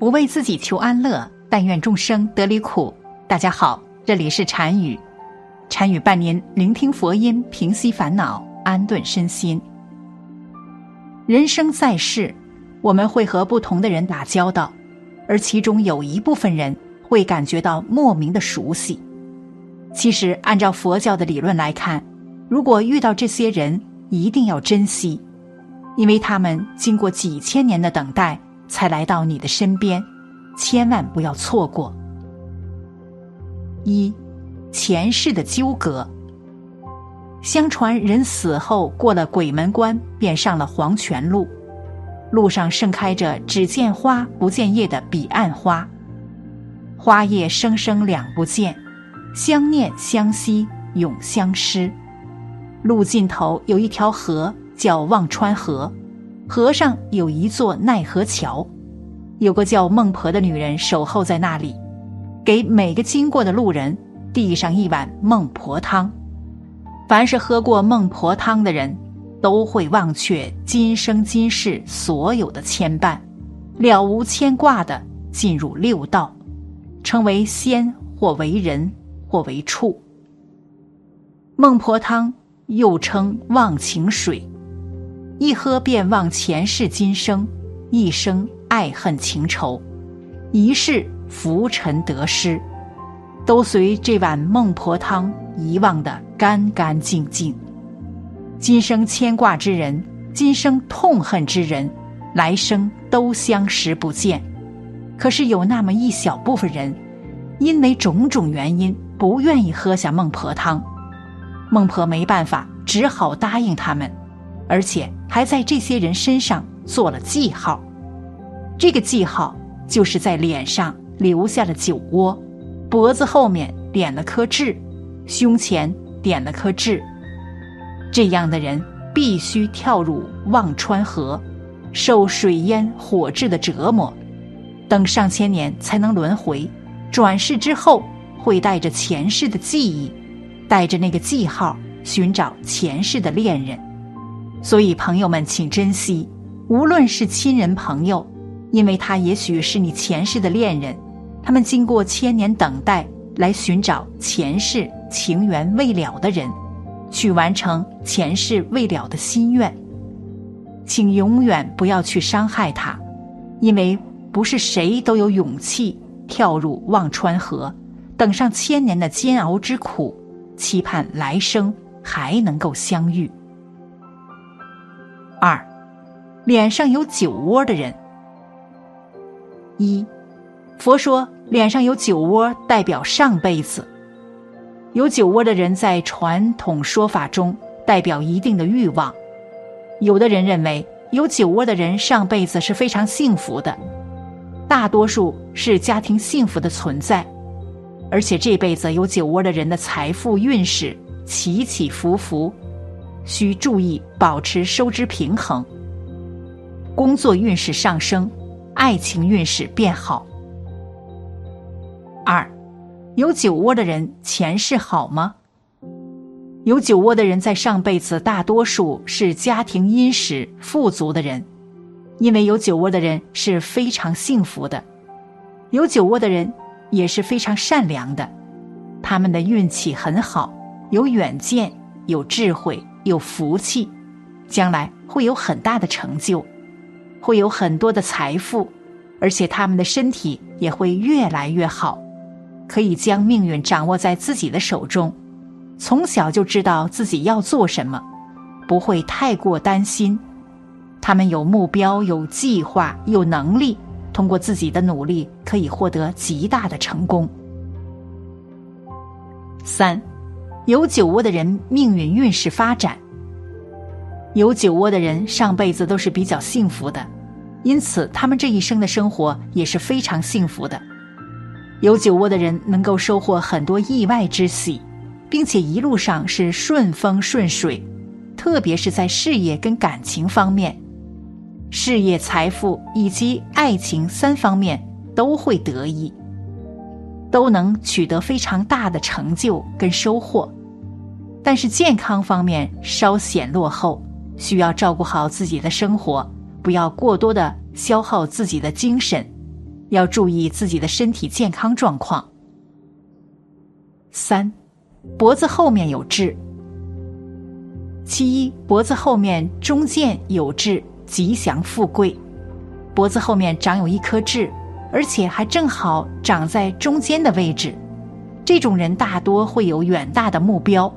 不为自己求安乐，但愿众生得离苦。大家好，这里是禅语，禅语伴您聆听佛音，平息烦恼，安顿身心。人生在世，我们会和不同的人打交道，而其中有一部分人会感觉到莫名的熟悉。其实，按照佛教的理论来看，如果遇到这些人，一定要珍惜，因为他们经过几千年的等待。才来到你的身边，千万不要错过。一，前世的纠葛。相传人死后过了鬼门关，便上了黄泉路，路上盛开着只见花不见叶的彼岸花，花叶生生两不见，相念相惜永相失。路尽头有一条河，叫忘川河。河上有一座奈何桥，有个叫孟婆的女人守候在那里，给每个经过的路人递上一碗孟婆汤。凡是喝过孟婆汤的人，都会忘却今生今世所有的牵绊，了无牵挂的进入六道，成为仙或为人或为畜。孟婆汤又称忘情水。一喝便忘前世今生，一生爱恨情仇，一世浮沉得失，都随这碗孟婆汤遗忘的干干净净。今生牵挂之人，今生痛恨之人，来生都相识不见。可是有那么一小部分人，因为种种原因不愿意喝下孟婆汤，孟婆没办法，只好答应他们。而且还在这些人身上做了记号，这个记号就是在脸上留下了酒窝，脖子后面点了颗痣，胸前点了颗痣。这样的人必须跳入忘川河，受水淹火炙的折磨，等上千年才能轮回。转世之后会带着前世的记忆，带着那个记号寻找前世的恋人。所以，朋友们，请珍惜，无论是亲人朋友，因为他也许是你前世的恋人，他们经过千年等待来寻找前世情缘未了的人，去完成前世未了的心愿。请永远不要去伤害他，因为不是谁都有勇气跳入忘川河，等上千年的煎熬之苦，期盼来生还能够相遇。二，脸上有酒窝的人。一，佛说脸上有酒窝代表上辈子。有酒窝的人在传统说法中代表一定的欲望。有的人认为有酒窝的人上辈子是非常幸福的，大多数是家庭幸福的存在，而且这辈子有酒窝的人的财富运势起起伏伏。需注意保持收支平衡。工作运势上升，爱情运势变好。二，有酒窝的人前世好吗？有酒窝的人在上辈子大多数是家庭殷实富足的人，因为有酒窝的人是非常幸福的。有酒窝的人也是非常善良的，他们的运气很好，有远见，有智慧。有福气，将来会有很大的成就，会有很多的财富，而且他们的身体也会越来越好，可以将命运掌握在自己的手中。从小就知道自己要做什么，不会太过担心。他们有目标、有计划、有能力，通过自己的努力可以获得极大的成功。三。有酒窝的人命运运势发展。有酒窝的人上辈子都是比较幸福的，因此他们这一生的生活也是非常幸福的。有酒窝的人能够收获很多意外之喜，并且一路上是顺风顺水，特别是在事业跟感情方面，事业、财富以及爱情三方面都会得意。都能取得非常大的成就跟收获，但是健康方面稍显落后，需要照顾好自己的生活，不要过多的消耗自己的精神。要注意自己的身体健康状况。三，脖子后面有痣。其一，脖子后面中间有痣，吉祥富贵。脖子后面长有一颗痣，而且还正好长在中间的位置。这种人大多会有远大的目标，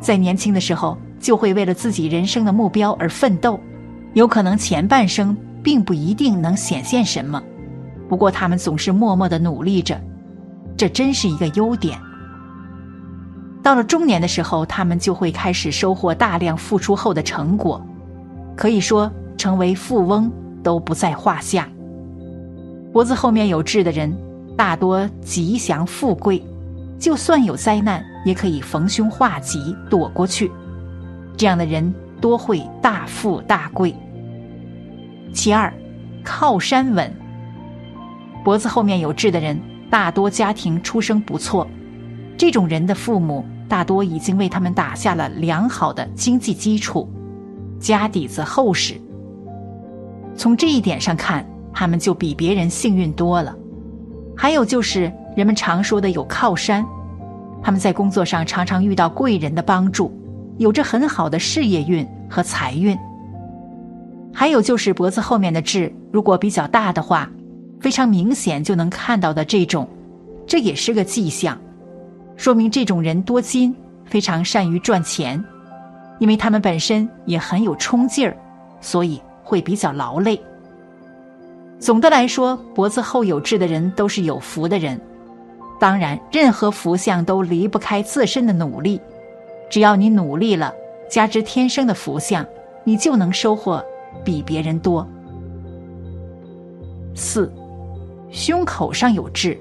在年轻的时候就会为了自己人生的目标而奋斗，有可能前半生并不一定能显现什么，不过他们总是默默的努力着，这真是一个优点。到了中年的时候，他们就会开始收获大量付出后的成果，可以说成为富翁都不在话下。脖子后面有痣的人，大多吉祥富贵，就算有灾难，也可以逢凶化吉躲过去。这样的人多会大富大贵。其二，靠山稳。脖子后面有痣的人，大多家庭出生不错。这种人的父母大多已经为他们打下了良好的经济基础，家底子厚实。从这一点上看，他们就比别人幸运多了。还有就是人们常说的有靠山，他们在工作上常常遇到贵人的帮助，有着很好的事业运和财运。还有就是脖子后面的痣，如果比较大的话，非常明显就能看到的这种，这也是个迹象。说明这种人多金，非常善于赚钱，因为他们本身也很有冲劲儿，所以会比较劳累。总的来说，脖子后有痣的人都是有福的人。当然，任何福相都离不开自身的努力。只要你努力了，加之天生的福相，你就能收获比别人多。四，胸口上有痣，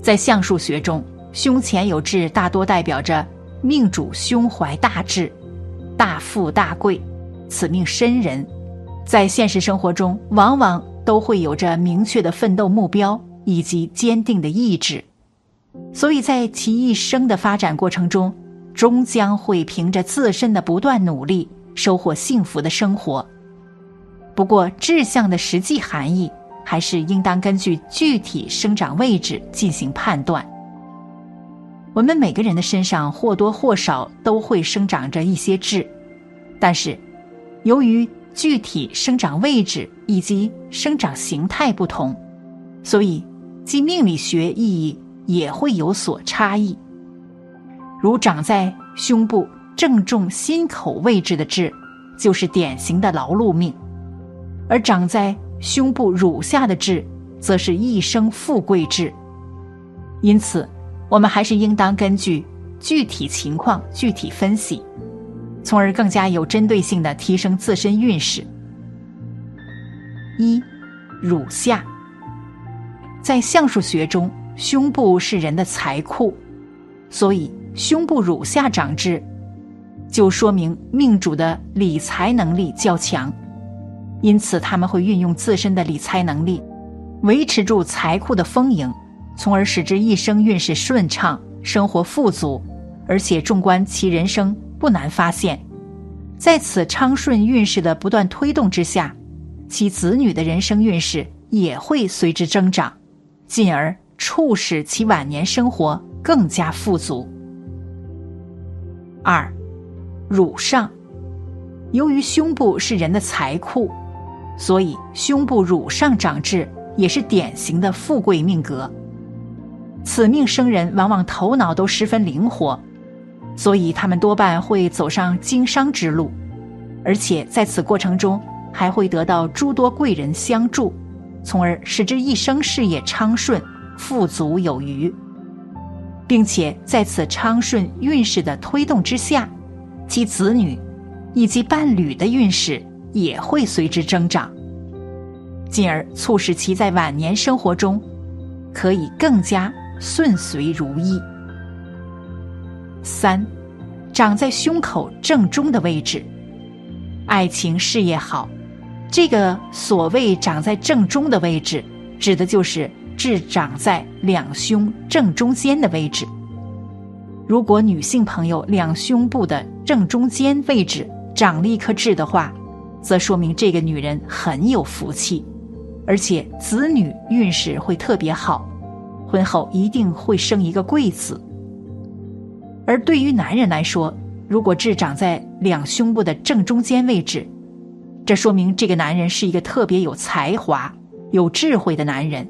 在相术学中。胸前有痣，大多代表着命主胸怀大志、大富大贵。此命深人，在现实生活中往往都会有着明确的奋斗目标以及坚定的意志，所以在其一生的发展过程中，终将会凭着自身的不断努力收获幸福的生活。不过，志向的实际含义还是应当根据具体生长位置进行判断。我们每个人的身上或多或少都会生长着一些痣，但是由于具体生长位置以及生长形态不同，所以其命理学意义也会有所差异。如长在胸部正中心口位置的痣，就是典型的劳碌命；而长在胸部乳下的痣，则是一生富贵痣。因此。我们还是应当根据具体情况具体分析，从而更加有针对性的提升自身运势。一，乳下，在相术学中，胸部是人的财库，所以胸部乳下长痣，就说明命主的理财能力较强，因此他们会运用自身的理财能力，维持住财库的丰盈。从而使之一生运势顺畅，生活富足，而且纵观其人生不难发现，在此昌顺运势的不断推动之下，其子女的人生运势也会随之增长，进而促使其晚年生活更加富足。二，乳上，由于胸部是人的财库，所以胸部乳上长痣也是典型的富贵命格。此命生人往往头脑都十分灵活，所以他们多半会走上经商之路，而且在此过程中还会得到诸多贵人相助，从而使之一生事业昌顺、富足有余，并且在此昌顺运势的推动之下，其子女以及伴侣的运势也会随之增长，进而促使其在晚年生活中可以更加。顺遂如意。三，长在胸口正中的位置，爱情事业好。这个所谓长在正中的位置，指的就是痣长在两胸正中间的位置。如果女性朋友两胸部的正中间位置长了一颗痣的话，则说明这个女人很有福气，而且子女运势会特别好，婚后一定会生一个贵子。而对于男人来说，如果痣长在两胸部的正中间位置，这说明这个男人是一个特别有才华、有智慧的男人，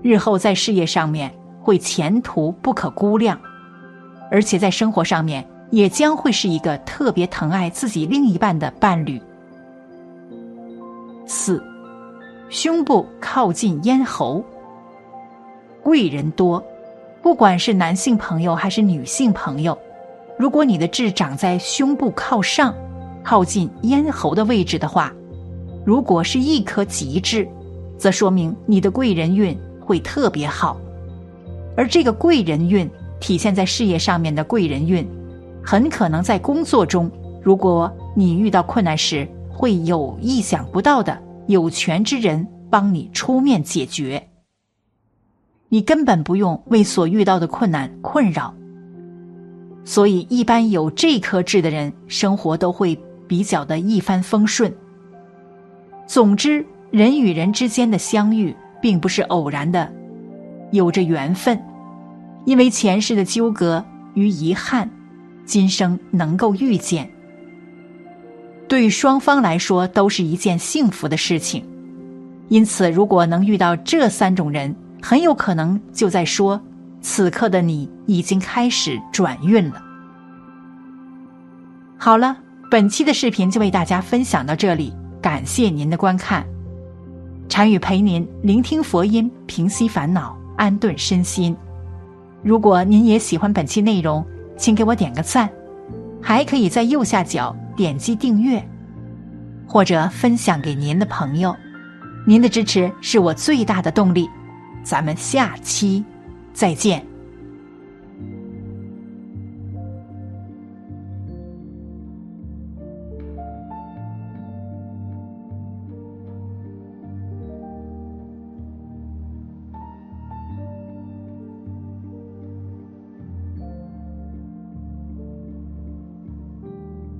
日后在事业上面会前途不可估量，而且在生活上面也将会是一个特别疼爱自己另一半的伴侣。四，胸部靠近咽喉，贵人多，不管是男性朋友还是女性朋友。如果你的痣长在胸部靠上、靠近咽喉的位置的话，如果是一颗吉痣，则说明你的贵人运会特别好。而这个贵人运体现在事业上面的贵人运，很可能在工作中，如果你遇到困难时，会有意想不到的有权之人帮你出面解决，你根本不用为所遇到的困难困扰。所以，一般有这颗痣的人，生活都会比较的一帆风顺。总之，人与人之间的相遇，并不是偶然的，有着缘分。因为前世的纠葛与遗憾，今生能够遇见，对双方来说都是一件幸福的事情。因此，如果能遇到这三种人，很有可能就在说。此刻的你已经开始转运了。好了，本期的视频就为大家分享到这里，感谢您的观看。禅语陪您聆听佛音，平息烦恼，安顿身心。如果您也喜欢本期内容，请给我点个赞，还可以在右下角点击订阅，或者分享给您的朋友。您的支持是我最大的动力。咱们下期。再见。